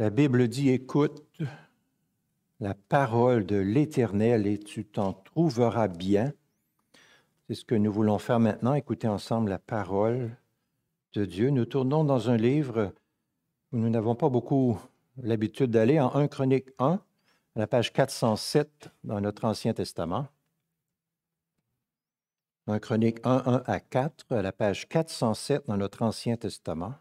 La Bible dit, écoute la parole de l'Éternel et tu t'en trouveras bien. C'est ce que nous voulons faire maintenant, écouter ensemble la parole de Dieu. Nous tournons dans un livre où nous n'avons pas beaucoup l'habitude d'aller, en 1 Chronique 1, à la page 407 dans notre Ancien Testament. 1 Chronique 1, 1 à 4, à la page 407 dans notre Ancien Testament.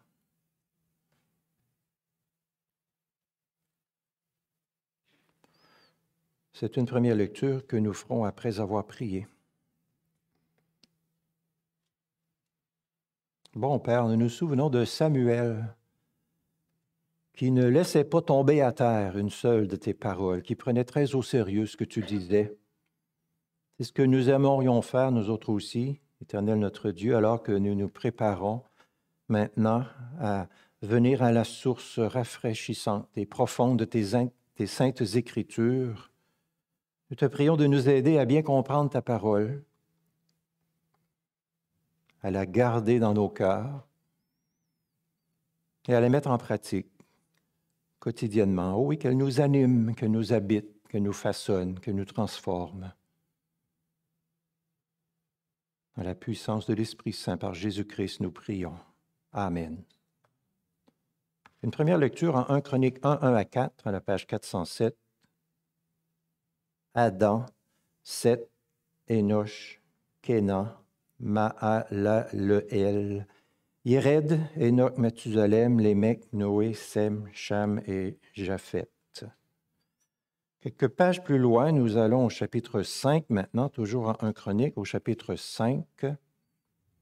C'est une première lecture que nous ferons après avoir prié. Bon Père, nous nous souvenons de Samuel qui ne laissait pas tomber à terre une seule de tes paroles, qui prenait très au sérieux ce que tu disais. C'est ce que nous aimerions faire, nous autres aussi, Éternel notre Dieu, alors que nous nous préparons maintenant à venir à la source rafraîchissante et profonde de tes, tes saintes écritures nous te prions de nous aider à bien comprendre ta parole, à la garder dans nos cœurs et à la mettre en pratique quotidiennement. Oh oui, qu'elle nous anime, qu'elle nous habite, qu'elle nous façonne, qu'elle nous transforme. Dans la puissance de l'Esprit Saint, par Jésus-Christ, nous prions. Amen. Une première lecture en 1 Chronique 1, 1 à 4, à la page 407. Adam, Seth, Enoch, Kénan, Maalaleel, Yered, Enoch, Mathusalem, Lémec, Noé, Sem, Cham et Japhet. Quelques pages plus loin, nous allons au chapitre 5, maintenant, toujours en 1 Chronique, au chapitre 5,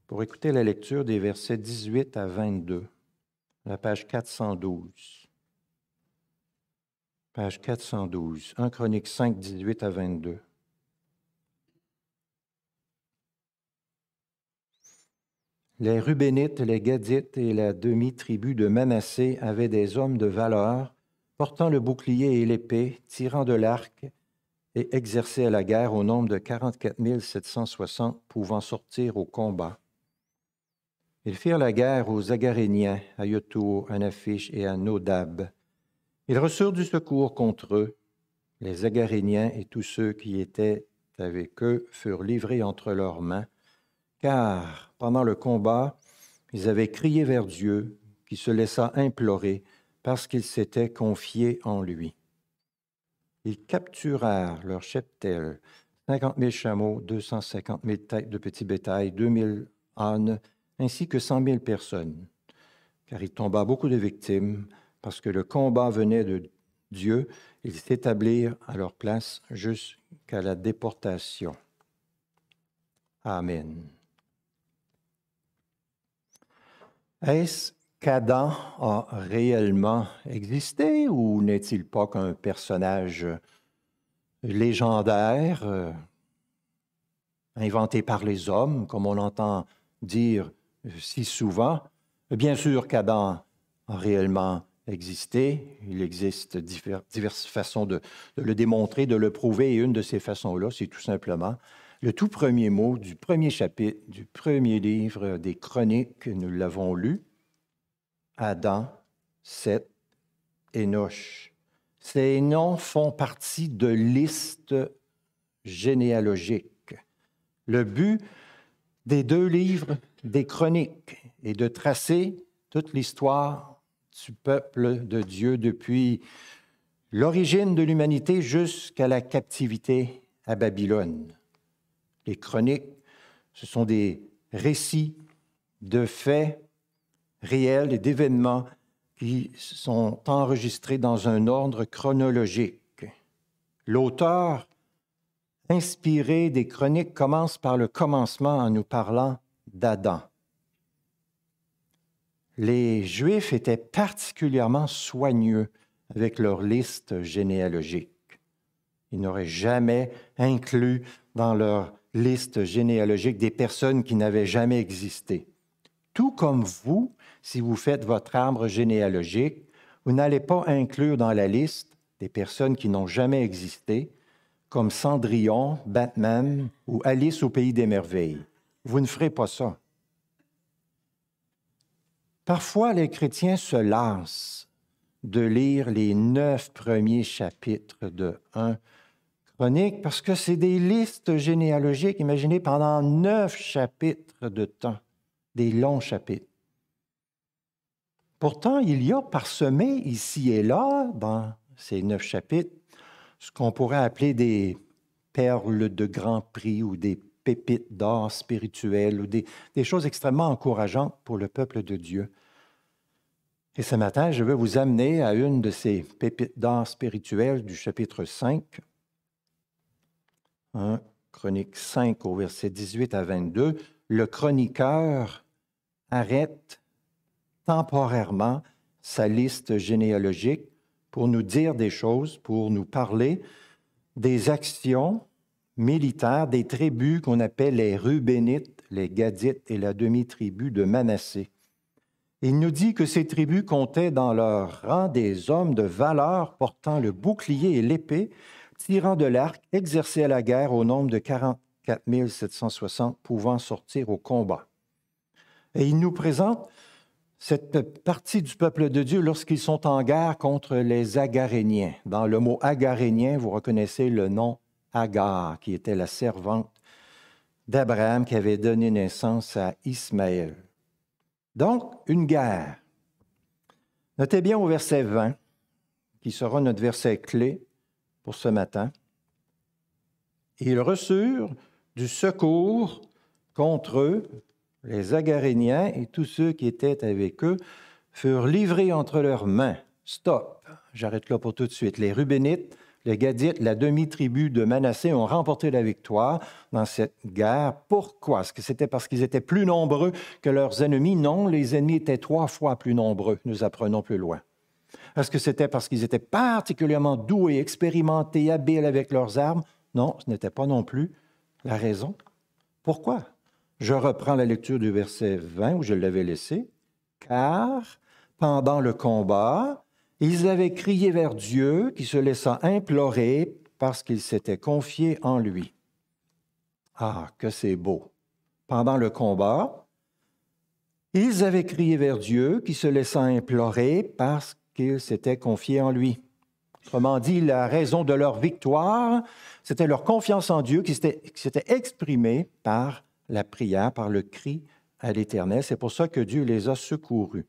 pour écouter la lecture des versets 18 à 22, la page 412 page 412, 1 Chronique 5, 18 à 22. Les Rubénites, les Gadites et la demi-tribu de Manassé avaient des hommes de valeur, portant le bouclier et l'épée, tirant de l'arc et exercés à la guerre au nombre de 44 760 pouvant sortir au combat. Ils firent la guerre aux Agaréniens, à Yotour, à Naphish et à Nodab. Ils reçurent du secours contre eux. Les Agaréniens et tous ceux qui étaient avec eux furent livrés entre leurs mains, car pendant le combat, ils avaient crié vers Dieu, qui se laissa implorer parce qu'ils s'étaient confiés en lui. Ils capturèrent leur cheptel, 50 000 chameaux, 250 000 têtes de petits bétail, 2000 ânes, ainsi que 100 000 personnes, car il tomba beaucoup de victimes, parce que le combat venait de Dieu, ils s'établirent à leur place jusqu'à la déportation. Amen. Est-ce qu'Adam a réellement existé ou n'est-il pas qu'un personnage légendaire, euh, inventé par les hommes, comme on entend dire si souvent? Bien sûr qu'Adam a réellement exister. Il existe diverses façons de, le démontrer, de le prouver, et une de ces façons-là, c'est tout simplement le tout premier mot du premier chapitre du premier livre des Chroniques, nous l'avons lu, Adam, Seth, Enoch. Ces noms font partie de listes généalogiques. Le but des deux livres des Chroniques est de tracer toute l'histoire du peuple de Dieu depuis l'origine de l'humanité jusqu'à la captivité à Babylone. Les chroniques, ce sont des récits de faits réels et d'événements qui sont enregistrés dans un ordre chronologique. L'auteur inspiré des chroniques commence par le commencement en nous parlant d'Adam les Juifs étaient particulièrement soigneux avec leur liste généalogique. Ils n'auraient jamais inclus dans leur liste généalogique des personnes qui n'avaient jamais existé. Tout comme vous, si vous faites votre arbre généalogique, vous n'allez pas inclure dans la liste des personnes qui n'ont jamais existé, comme Cendrillon, Batman ou Alice au pays des merveilles. Vous ne ferez pas ça. Parfois, les chrétiens se lassent de lire les neuf premiers chapitres de 1 Chronique parce que c'est des listes généalogiques, imaginez, pendant neuf chapitres de temps, des longs chapitres. Pourtant, il y a parsemé ici et là, dans ces neuf chapitres, ce qu'on pourrait appeler des perles de grand prix ou des pépites d'or spirituel ou des, choses extrêmement encourageantes pour le peuple de Dieu. Et ce matin, je veux vous amener à une de ces pépites d'or spirituelles du chapitre 5. Chronique 5 au verset 18 à 22. Le chroniqueur arrête temporairement sa liste généalogique pour nous dire des choses, pour nous parler des actions militaires des tribus qu'on appelle les Rubénites, les Gadites et la demi-tribu de Manassé. Il nous dit que ces tribus comptaient dans leur rang des hommes de valeur portant le bouclier et l'épée, tirant de l'arc, exercés à la guerre au nombre de 44 760 pouvant sortir au combat. Et il nous présente cette partie du peuple de Dieu lorsqu'ils sont en guerre contre les Agaréniens. Dans le mot Agarénien, vous reconnaissez le nom Agar, qui était la servante d'Abraham qui avait donné naissance à Ismaël. Donc, une guerre. Notez bien au verset 20, qui sera notre verset clé pour ce matin. Ils reçurent du secours contre eux les Agaréniens et tous ceux qui étaient avec eux furent livrés entre leurs mains. Stop. J'arrête là pour tout de suite. Les Rubénites, les Gadites, la demi-tribu de Manassé ont remporté la victoire dans cette guerre. Pourquoi? Est-ce que c'était parce qu'ils étaient plus nombreux que leurs ennemis? Non, les ennemis étaient trois fois plus nombreux. Nous apprenons plus loin. Est-ce que c'était parce qu'ils étaient particulièrement doués, expérimentés, habiles avec leurs armes? Non, ce n'était pas non plus la raison. Pourquoi? Je reprends la lecture du verset 20 où je l'avais laissé. Car pendant le combat, ils avaient crié vers Dieu qui se laissa implorer parce qu'ils s'étaient confiés en lui. Ah, que c'est beau. Pendant le combat, ils avaient crié vers Dieu qui se laissa implorer parce qu'ils s'étaient confiés en lui. Autrement dit, la raison de leur victoire, c'était leur confiance en Dieu qui s'était exprimée par la prière, par le cri à l'Éternel. C'est pour ça que Dieu les a secourus.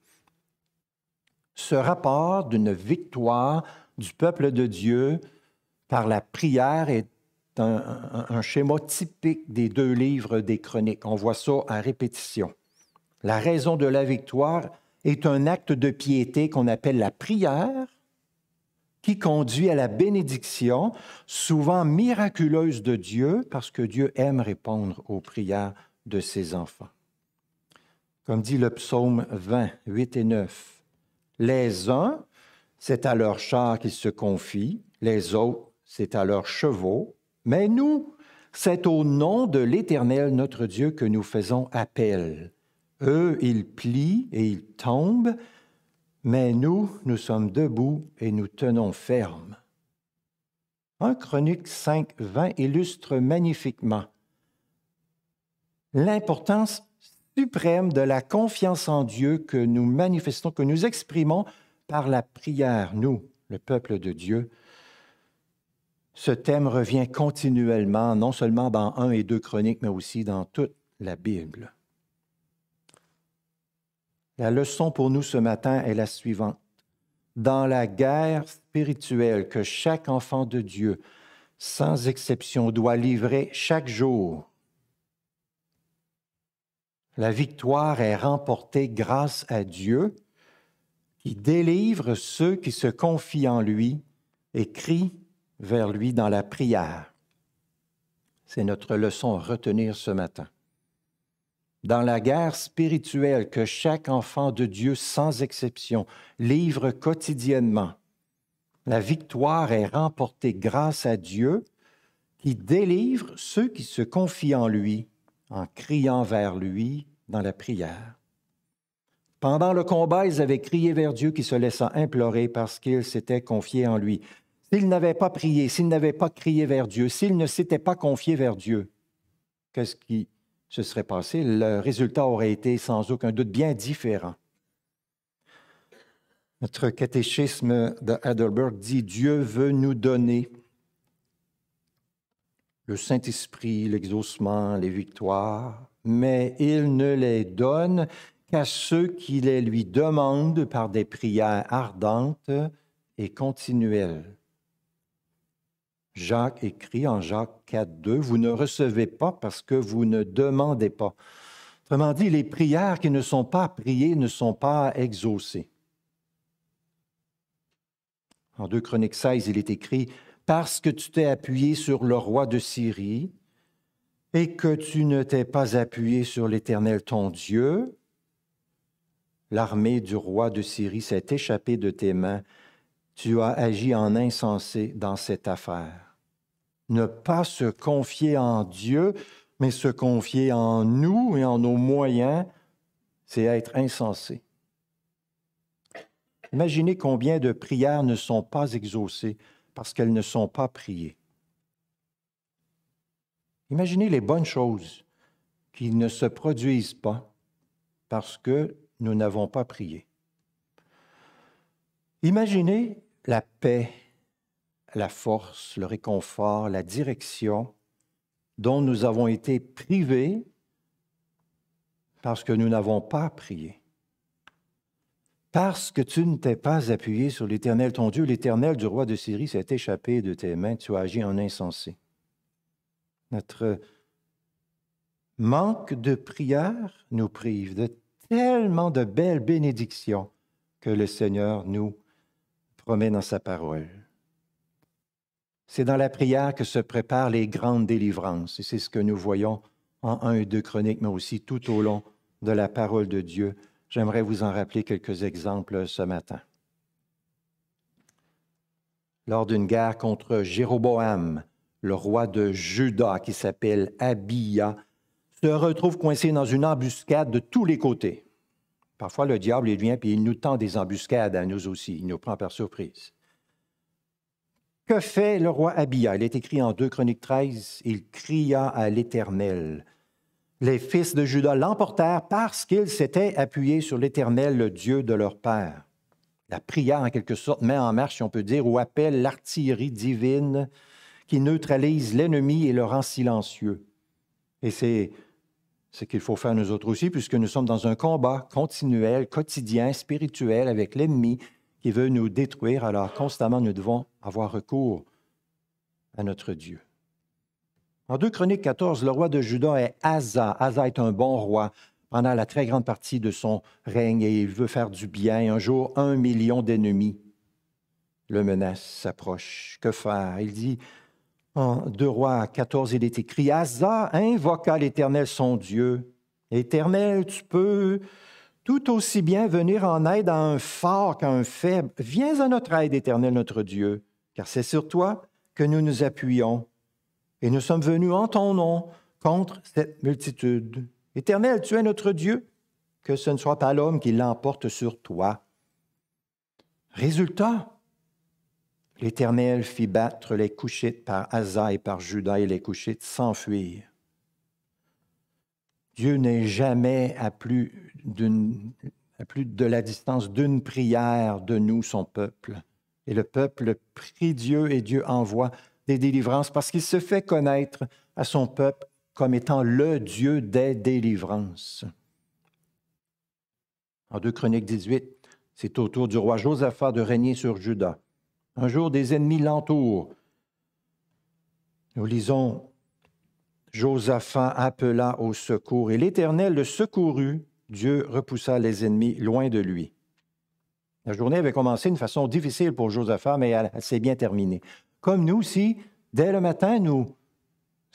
Ce rapport d'une victoire du peuple de Dieu par la prière est un, schéma typique des deux livres des chroniques. On voit ça à répétition. La raison de la victoire est un acte de piété qu'on appelle la prière, qui conduit à la bénédiction, souvent miraculeuse de Dieu, parce que Dieu aime répondre aux prières de ses enfants. Comme dit le psaume 20, 8 et 9, les uns, c'est à leurs chars qu'ils se confient, les autres, c'est à leurs chevaux, mais nous, c'est au nom de l'Éternel notre Dieu que nous faisons appel. Eux, ils plient et ils tombent, mais nous, nous sommes debout et nous tenons ferme. Un Chronique 5, 20 illustre magnifiquement l'importance suprême de la confiance en Dieu que nous manifestons, que nous exprimons par la prière, nous, le peuple de Dieu. Ce thème revient continuellement, non seulement dans un et deux chroniques, mais aussi dans toute la Bible. La leçon pour nous ce matin est la suivante. Dans la guerre spirituelle que chaque enfant de Dieu, sans exception, doit livrer chaque jour, la victoire est remportée grâce à Dieu qui délivre ceux qui se confient en lui et crient vers lui dans la prière. C'est notre leçon à retenir ce matin. Dans la guerre spirituelle que chaque enfant de Dieu, sans exception, livre quotidiennement, la victoire est remportée grâce à Dieu qui délivre ceux qui se confient en lui en criant vers lui dans la prière. Pendant le combat, ils avaient crié vers Dieu qui se laissa implorer parce qu'ils s'étaient confiés en lui. S'ils n'avaient pas prié, s'ils n'avaient pas crié vers Dieu, s'ils ne s'étaient pas confiés vers Dieu, qu'est-ce qui se serait passé? Le résultat aurait été sans aucun doute bien différent. Notre catéchisme de Heidelberg dit Dieu veut nous donner le Saint-Esprit, l'exaucement, les victoires, mais il ne les donne qu'à ceux qui les lui demandent par des prières ardentes et continuelles. Jacques écrit en Jacques 4, 2, Vous ne recevez pas parce que vous ne demandez pas. Autrement dit, les prières qui ne sont pas priées ne sont pas exaucées. En 2 Chroniques 16, il est écrit Parce que tu t'es appuyé sur le roi de Syrie et que tu ne t'es pas appuyé sur l'Éternel ton Dieu, l'armée du roi de Syrie s'est échappée de tes mains. Tu as agi en insensé dans cette affaire. Ne pas se confier en Dieu, mais se confier en nous et en nos moyens, c'est être insensé. Imaginez combien de prières ne sont pas exaucées parce qu'elles ne sont pas priées. Imaginez les bonnes choses qui ne se produisent pas parce que nous n'avons pas prié. Imaginez la paix, la force, le réconfort, la direction dont nous avons été privés parce que nous n'avons pas prié. Parce que tu ne t'es pas appuyé sur l'Éternel, ton Dieu, l'Éternel du roi de Syrie s'est échappé de tes mains, tu as agi en insensé. Notre manque de prière nous prive de tellement de belles bénédictions que le Seigneur nous promet dans sa parole. C'est dans la prière que se préparent les grandes délivrances, et c'est ce que nous voyons en 1 et 2 Chroniques, mais aussi tout au long de la parole de Dieu J'aimerais vous en rappeler quelques exemples ce matin. Lors d'une guerre contre Jéroboam, le roi de Juda, qui s'appelle Abia, se retrouve coincé dans une embuscade de tous les côtés. Parfois, le diable, il vient et il nous tend des embuscades à nous aussi. Il nous prend par surprise. Que fait le roi Abia? Il est écrit en 2 Chroniques 13. Il cria à l'Éternel les fils de Judas l'emportèrent parce qu'ils s'étaient appuyés sur l'Éternel, le Dieu de leur père. La prière, en quelque sorte, met en marche, si on peut dire, ou appelle l'artillerie divine qui neutralise l'ennemi et le rend silencieux. Et c'est ce qu'il faut faire nous autres aussi, puisque nous sommes dans un combat continuel, quotidien, spirituel avec l'ennemi qui veut nous détruire. Alors constamment, nous devons avoir recours à notre Dieu. En 2 Chroniques 14, le roi de Juda est Asa. Asa est un bon roi pendant la très grande partie de son règne et il veut faire du bien. Un jour, un million d'ennemis le menacent, s'approchent. Que faire? Il dit en 2 Rois 14, il est écrit Asa invoqua l'Éternel son Dieu. Éternel, tu peux tout aussi bien venir en aide à un fort qu'à un faible. Viens à notre aide, Éternel notre Dieu, car c'est sur toi que nous nous appuyons et nous sommes venus en ton nom contre cette multitude. Éternel, tu es notre Dieu, que ce ne soit pas l'homme qui l'emporte sur toi. Résultat, l'Éternel fit battre les couchites par Asa et par Judas et les couchites s'enfuirent. Dieu n'est jamais à plus, à plus de la distance d'une prière de nous, son peuple. Et le peuple prie Dieu et Dieu envoie des délivrances parce qu'il se fait connaître à son peuple comme étant le Dieu des délivrances. En 2 Chroniques 18, c'est au tour du roi Josaphat de régner sur Juda. Un jour, des ennemis l'entourent. Nous lisons Josaphat appela au secours et l'Éternel le secourut. Dieu repoussa les ennemis loin de lui. La journée avait commencé d'une façon difficile pour Josaphat, mais elle s'est bien terminée. Comme nous aussi, dès le matin, nous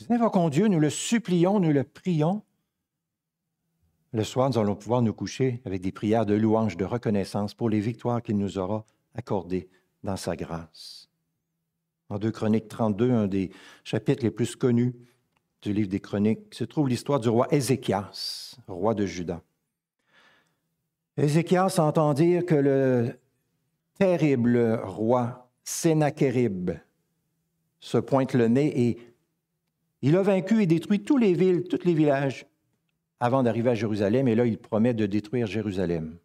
invoquons Dieu, nous le supplions, nous le prions. Le soir, nous allons pouvoir nous coucher avec des prières de louange, de reconnaissance pour les victoires qu'il nous aura accordées dans sa grâce. En 2 Chroniques 32, un des chapitres les plus connus du livre des Chroniques, se trouve l'histoire du roi Ézéchias, roi de Juda. Ézéchias entend dire que le terrible roi Sénachérib se pointe le nez et il a vaincu et détruit tous les villes, tous les villages avant d'arriver à Jérusalem. Et là, il promet de détruire Jérusalem.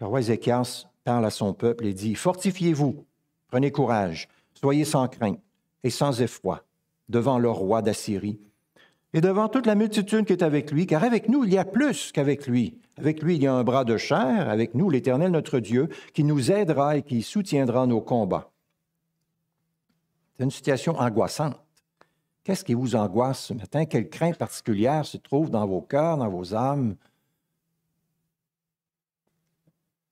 Le roi Ézéchias parle à son peuple et dit, Fortifiez-vous, prenez courage, soyez sans crainte et sans effroi devant le roi d'Assyrie et devant toute la multitude qui est avec lui, car avec nous il y a plus qu'avec lui. Avec lui il y a un bras de chair, avec nous l'Éternel notre Dieu, qui nous aidera et qui soutiendra nos combats. Une situation angoissante. Qu'est-ce qui vous angoisse ce matin? Quelle crainte particulière se trouve dans vos cœurs, dans vos âmes?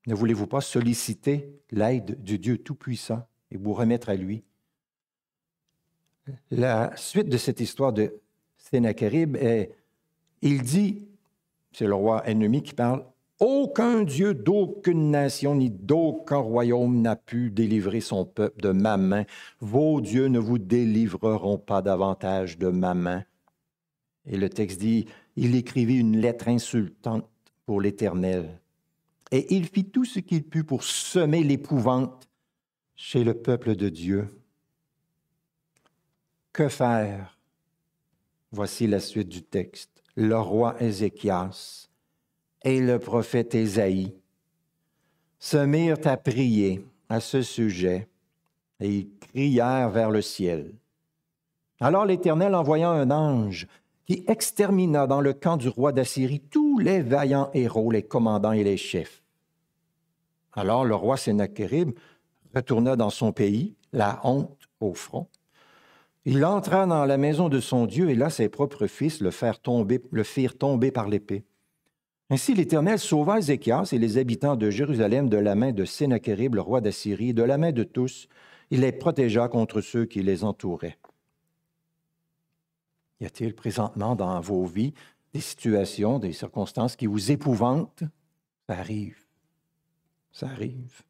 Ne voulez-vous pas solliciter l'aide du Dieu Tout-Puissant et vous remettre à lui? La suite de cette histoire de Sennacherib est, il dit, c'est le roi ennemi qui parle, aucun Dieu d'aucune nation ni d'aucun royaume n'a pu délivrer son peuple de ma main. Vos dieux ne vous délivreront pas davantage de ma main. Et le texte dit, il écrivit une lettre insultante pour l'Éternel. Et il fit tout ce qu'il put pour semer l'épouvante chez le peuple de Dieu. Que faire? Voici la suite du texte. Le roi Ézéchias et le prophète Ésaïe se mirent à prier à ce sujet et ils crièrent vers le ciel. Alors l'Éternel envoya un ange qui extermina dans le camp du roi d'Assyrie tous les vaillants héros, les commandants et les chefs. Alors le roi Sennacherib retourna dans son pays, la honte au front. Il entra dans la maison de son Dieu et là ses propres fils le, firent tomber par l'épée. Ainsi l'Éternel sauva Ézéchias et les habitants de Jérusalem de la main de Sennacherib, le roi d'Assyrie, de la main de tous. Il les protégea contre ceux qui les entouraient. Y a-t-il présentement dans vos vies des situations, des circonstances qui vous épouvantent? Ça arrive. Ça arrive.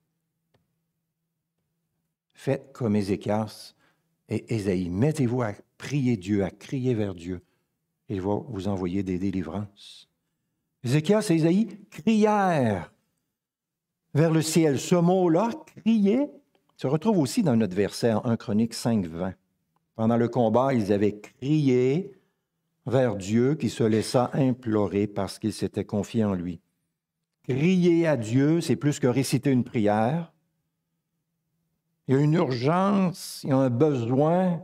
Faites comme Ézéchias et Ésaïe. Mettez-vous à prier Dieu, à crier vers Dieu. Il va vous envoyer des délivrances. Ézéchias et Isaïe crièrent vers le ciel. Ce mot-là, crier, se retrouve aussi dans notre verset en 1 Chronique 5, 20. Pendant le combat, ils avaient crié vers Dieu qui se laissa implorer parce qu'il s'était confié en lui. Crier à Dieu, c'est plus que réciter une prière. Il y a une urgence, il y a un besoin,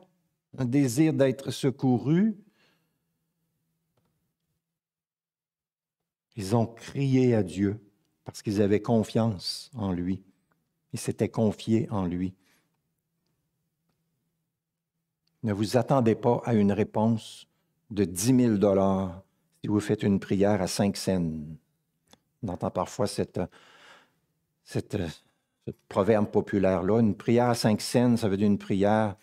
un désir d'être secouru. Ils ont crié à Dieu parce qu'ils avaient confiance en lui. Ils s'étaient confiés en lui. Ne vous attendez pas à une réponse de 10 000 dollars si vous faites une prière à 5 cents. On entend parfois cette, ce proverbe populaire-là. Une prière à 5 cents, ça veut dire une prière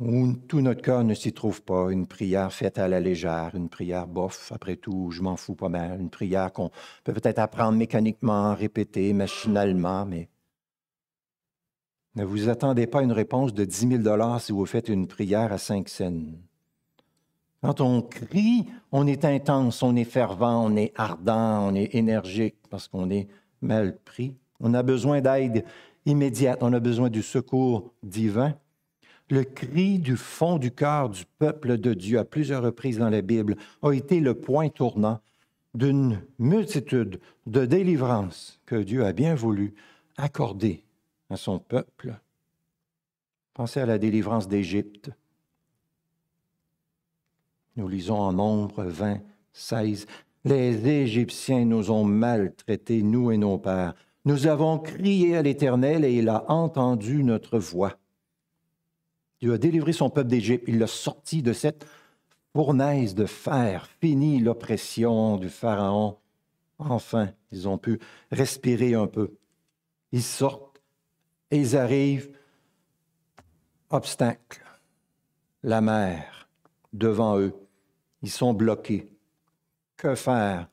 où tout notre cœur ne s'y trouve pas, une prière faite à la légère, une prière bof, après tout, je m'en fous pas mal, une prière qu'on peut peut-être apprendre mécaniquement, répéter machinalement, mais ne vous attendez pas à une réponse de 10 000 si vous faites une prière à 5 scènes. Quand on crie, on est intense, on est fervent, on est ardent, on est énergique parce qu'on est mal pris. On a besoin d'aide immédiate, on a besoin du secours divin. Le cri du fond du cœur du peuple de Dieu à plusieurs reprises dans la Bible a été le point tournant d'une multitude de délivrances que Dieu a bien voulu accorder à son peuple. Pensez à la délivrance d'Égypte. Nous lisons en nombre 20, 16. Les Égyptiens nous ont maltraités, nous et nos pères. Nous avons crié à l'Éternel et il a entendu notre voix. Dieu a délivré son peuple d'Égypte. Il l'a sorti de cette fournaise de fer. Fini l'oppression du Pharaon. Enfin, ils ont pu respirer un peu. Ils sortent et ils arrivent. Obstacle. La mer devant eux. Ils sont bloqués. Que faire?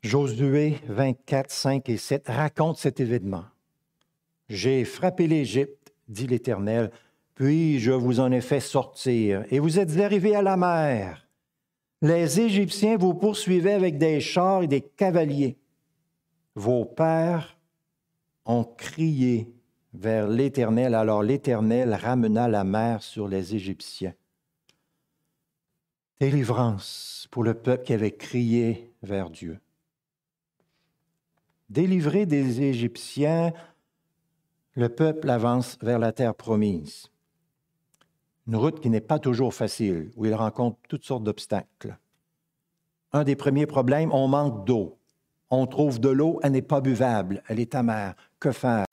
Josué 24, 5 et 7 raconte cet événement. J'ai frappé l'Égypte, dit l'Éternel, puis je vous en ai fait sortir, et vous êtes arrivés à la mer. Les Égyptiens vous poursuivaient avec des chars et des cavaliers. Vos pères ont crié vers l'Éternel, alors l'Éternel ramena la mer sur les Égyptiens. Délivrance pour le peuple qui avait crié vers Dieu. Délivré des Égyptiens, le peuple avance vers la terre promise. Une route qui n'est pas toujours facile, où il rencontre toutes sortes d'obstacles. Un des premiers problèmes, on manque d'eau. On trouve de l'eau, elle n'est pas buvable, elle est amère. Que faire?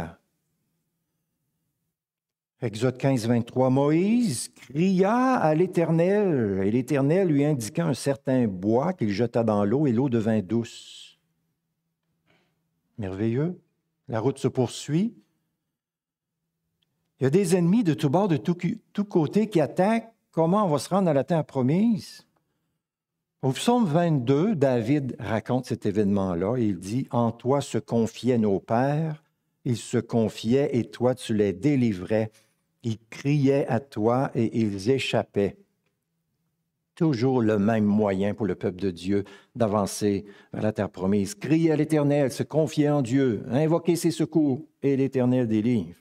Exode 15, 23, Moïse cria à l'Éternel, et l'Éternel lui indiqua un certain bois qu'il jeta dans l'eau, et l'eau devint douce. Merveilleux. La route se poursuit. Il y a des ennemis de tous bords, de tous côtés qui attaquent. Comment on va se rendre à la terre promise? Au psaume 22, David raconte cet événement-là. Il dit En toi se confiaient nos pères, ils se confiaient et toi tu les délivrais. Ils criaient à toi et ils échappaient. Toujours le même moyen pour le peuple de Dieu d'avancer vers la terre promise. Crier à l'Éternel, se confier en Dieu, invoquer ses secours et l'Éternel délivre.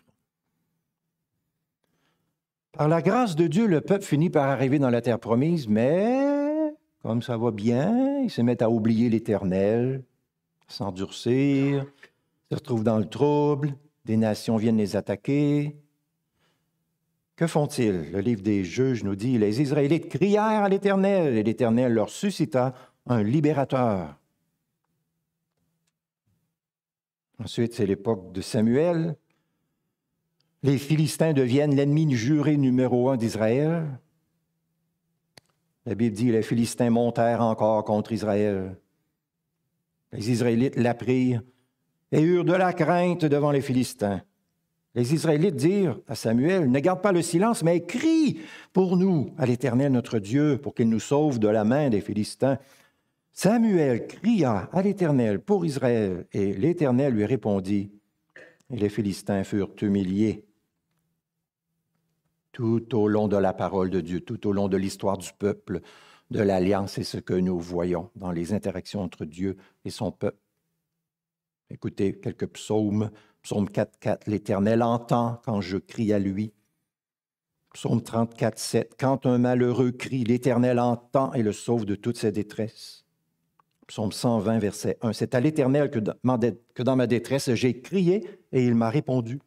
Par la grâce de Dieu, le peuple finit par arriver dans la terre promise, mais comme ça va bien, ils se mettent à oublier l'Éternel, s'endurcir, se retrouvent dans le trouble, des nations viennent les attaquer. Que font-ils? Le livre des juges nous dit, les Israélites crièrent à l'Éternel et l'Éternel leur suscita un libérateur. Ensuite, c'est l'époque de Samuel les Philistins deviennent l'ennemi juré numéro un d'Israël. La Bible dit les Philistins montèrent encore contre Israël. Les Israélites l'apprirent et eurent de la crainte devant les Philistins. Les Israélites dirent à Samuel, ne garde pas le silence, mais crie pour nous à l'Éternel notre Dieu, pour qu'il nous sauve de la main des Philistins. Samuel cria à l'Éternel pour Israël, et l'Éternel lui répondit, et les Philistins furent humiliés tout au long de la parole de Dieu, tout au long de l'histoire du peuple, de l'alliance, c'est ce que nous voyons dans les interactions entre Dieu et son peuple. Écoutez quelques psaumes. Psaume 4.4, l'Éternel entend quand je crie à lui. Psaume 34, 7, quand un malheureux crie, l'Éternel entend et le sauve de toutes ses détresses. Psaume 120, verset 1, c'est à l'Éternel que dans ma détresse j'ai crié et il m'a répondu.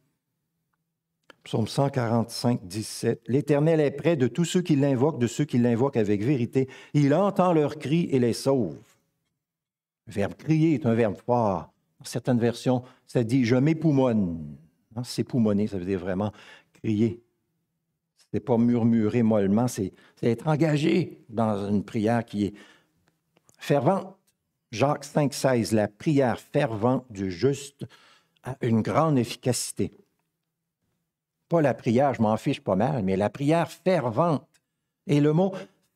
Psaume 145, 17. L'Éternel est près de tous ceux qui l'invoquent, de ceux qui l'invoquent avec vérité. Il entend leurs cris et les sauve. Le verbe crier est un verbe fort. Dans certaines versions, ça dit je m'époumonne. S'époumoner, ça veut dire vraiment crier. Ce n'est pas murmurer mollement, c'est être engagé dans une prière qui est fervente. Jacques 5, 16. La prière fervente du juste a une grande efficacité pas la prière, je m'en fiche pas mal, mais la prière fervente. Et le mot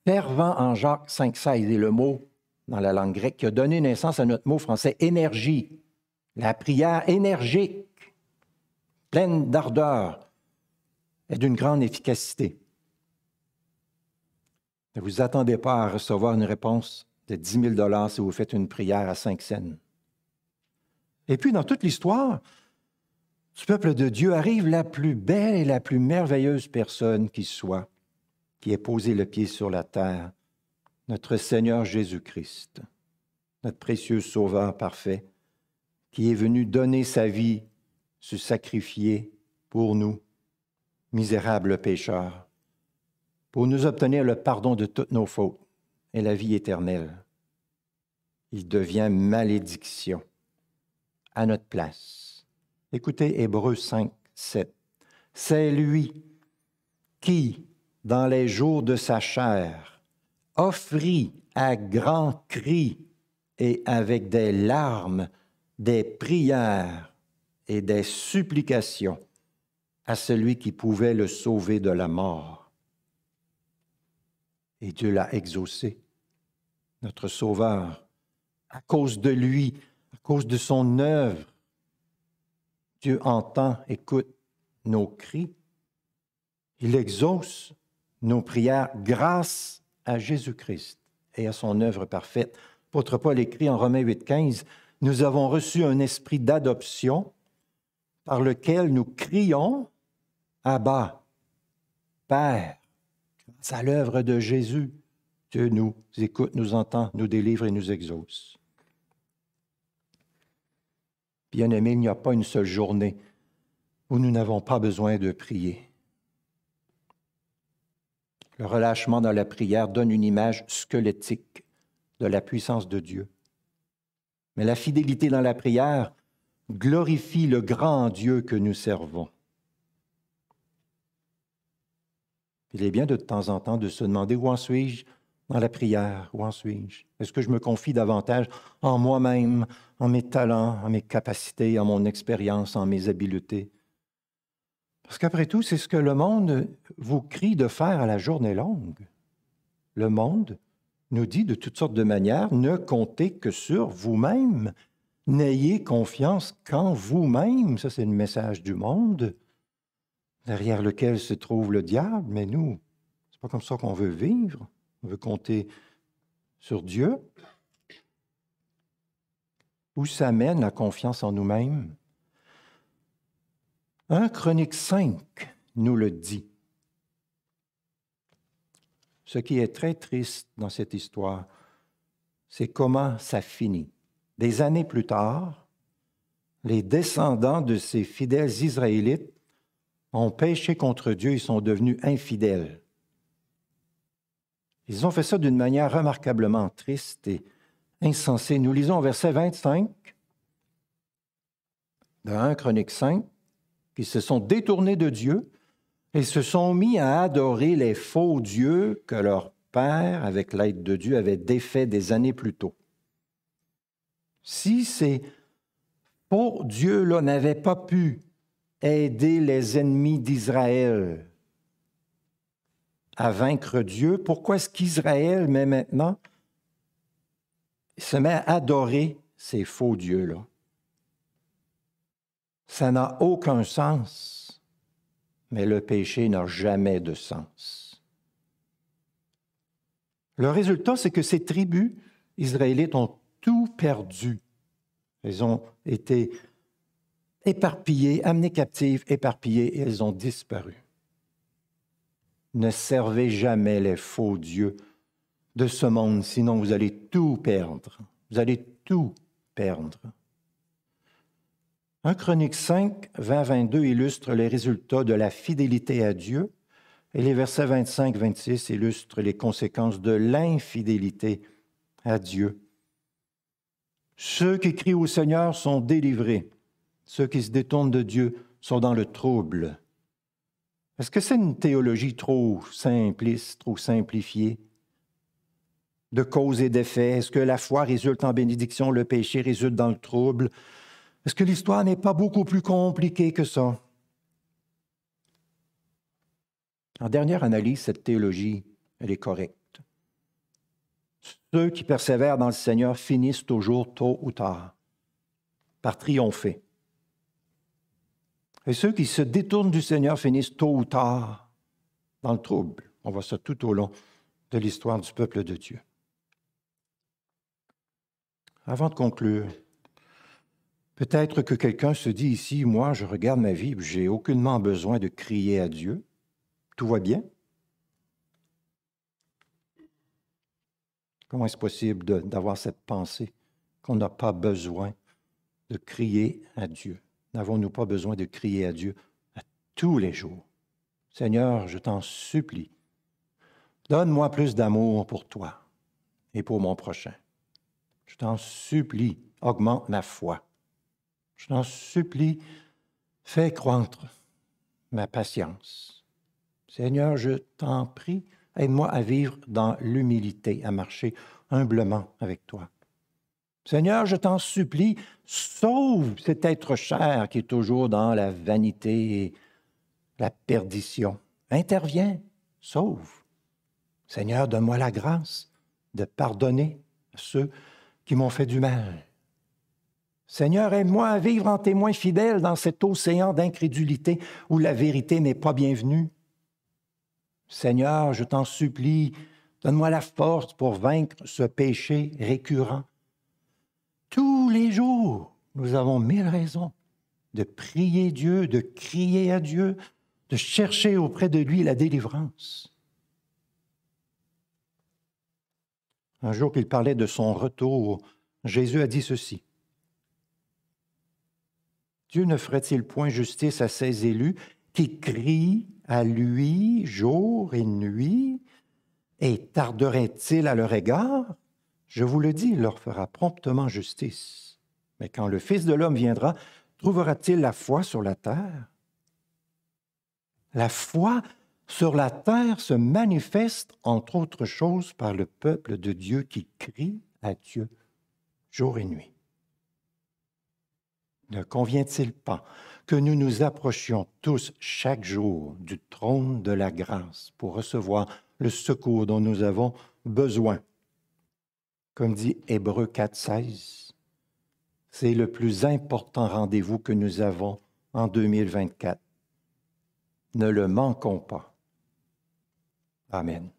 fervent en Jacques 5,16 est le mot dans la langue grecque qui a donné naissance à notre mot français énergie. La prière énergique, pleine d'ardeur, est d'une grande efficacité. Ne vous attendez pas à recevoir une réponse de 10 000 si vous faites une prière à cinq scènes. Et puis, dans toute l'histoire, du peuple de Dieu arrive la plus belle et la plus merveilleuse personne qui soit, qui ait posé le pied sur la terre, notre Seigneur Jésus-Christ, notre précieux Sauveur parfait, qui est venu donner sa vie, se sacrifier pour nous, misérables pécheurs, pour nous obtenir le pardon de toutes nos fautes et la vie éternelle. Il devient malédiction à notre place Écoutez Hébreu 5, 7. C'est lui qui, dans les jours de sa chair, offrit à grands cris et avec des larmes des prières et des supplications à celui qui pouvait le sauver de la mort. Et Dieu l'a exaucé, notre Sauveur, à cause de lui, à cause de son œuvre Dieu entend, écoute nos cris. Il exauce nos prières grâce à Jésus-Christ et à son œuvre parfaite. L'apôtre Paul écrit en Romains 8,15 Nous avons reçu un esprit d'adoption par lequel nous crions Abba, Père, grâce à l'œuvre de Jésus. Dieu nous écoute, nous entend, nous délivre et nous exauce. Bien-aimé, il n'y a pas une seule journée où nous n'avons pas besoin de prier. Le relâchement dans la prière donne une image squelettique de la puissance de Dieu. Mais la fidélité dans la prière glorifie le grand Dieu que nous servons. Il est bien de, temps en temps de se demander où en suis-je dans la prière, où en suis-je? Est-ce que je me confie davantage en moi-même, en mes talents, en mes capacités, en mon expérience, en mes habiletés? Parce qu'après tout, c'est ce que le monde vous crie de faire à la journée longue. Le monde nous dit de toutes sortes de manières, ne comptez que sur vous-même. N'ayez confiance qu'en vous-même. Ça, c'est le message du monde, derrière lequel se trouve le diable. Mais nous, c'est pas comme ça qu'on veut vivre. On veut compter sur Dieu. Où s'amène la confiance en nous-mêmes? 1 Chronique 5 nous le dit. Ce qui est très triste dans cette histoire, c'est comment ça finit. Des années plus tard, les descendants de ces fidèles Israélites ont péché contre Dieu et sont devenus infidèles. Ils ont fait ça d'une manière remarquablement triste et insensée. Nous lisons au verset 25 de 1 Chronique 5 qu'ils se sont détournés de Dieu et se sont mis à adorer les faux dieux que leur père, avec l'aide de Dieu, avait défaits des années plus tôt. Si ces faux dieux-là n'avaient pas pu aider les ennemis d'Israël à vaincre Dieu, pourquoi est-ce qu'Israël, mais maintenant, se met à adorer ces faux dieux-là? Ça n'a aucun sens, mais le péché n'a jamais de sens. Le résultat, c'est que ces tribus israélites ont tout perdu. Elles ont été éparpillées, amenées captives, éparpillées, et elles ont disparu. Ne servez jamais les faux dieux de ce monde, sinon vous allez tout perdre. Vous allez tout perdre. 1 Chronique 5, 20-22 illustre les résultats de la fidélité à Dieu et les versets 25-26 illustrent les conséquences de l'infidélité à Dieu. Ceux qui crient au Seigneur sont délivrés. Ceux qui se détournent de Dieu sont dans le trouble. Est-ce que c'est une théologie trop simpliste, trop simplifiée? De cause et d'effet? Est-ce que la foi résulte en bénédiction, le péché résulte dans le trouble? Est-ce que l'histoire n'est pas beaucoup plus compliquée que ça? En dernière analyse, cette théologie, elle est correcte. Ceux qui persévèrent dans le Seigneur finissent toujours tôt ou tard par triompher. Et ceux qui se détournent du Seigneur finissent tôt ou tard dans le trouble. On voit ça tout au long de l'histoire du peuple de Dieu. Avant de conclure, Peut-être que quelqu'un se dit ici, moi, je regarde ma vie, j'ai aucunement besoin de crier à Dieu. Tout va bien? Comment est-ce possible d'avoir cette pensée qu'on n'a pas besoin de crier à Dieu? N'avons-nous pas besoin de crier à Dieu à tous les jours? Seigneur, je t'en supplie, donne-moi plus d'amour pour toi et pour mon prochain. Je t'en supplie, augmente ma foi. Je t'en supplie, fais croître ma patience. Seigneur, je t'en prie, aide-moi à vivre dans l'humilité, à marcher humblement avec toi. Seigneur, je t'en supplie, sauve cet être cher qui est toujours dans la vanité et la perdition. Interviens, sauve. Seigneur, donne-moi la grâce de pardonner ceux qui m'ont fait du mal. Seigneur, aide-moi à vivre en témoin fidèle dans cet océan d'incrédulité où la vérité n'est pas bienvenue. Seigneur, je t'en supplie, donne-moi la force pour vaincre ce péché récurrent. Tous les jours, nous avons mille raisons de prier Dieu, de crier à Dieu, de chercher auprès de lui la délivrance. Un jour qu'il parlait de son retour, Jésus a dit ceci. Dieu ne ferait-il point justice à ses élus qui crient à lui jour et nuit et tarderait-il à leur égard? Je vous le dis, il leur fera promptement justice. Mais quand le Fils de l'homme viendra, trouvera-t-il la foi sur la terre? La foi sur la terre se manifeste, entre autres choses, par le peuple de Dieu qui crie à Dieu jour et nuit. Ne convient-il pas que nous nous approchions tous chaque jour du trône de la grâce pour recevoir le secours dont nous avons besoin? Comme dit Hébreu 4.16, c'est le plus important rendez-vous que nous avons en 2024. Ne le manquons pas. Amen.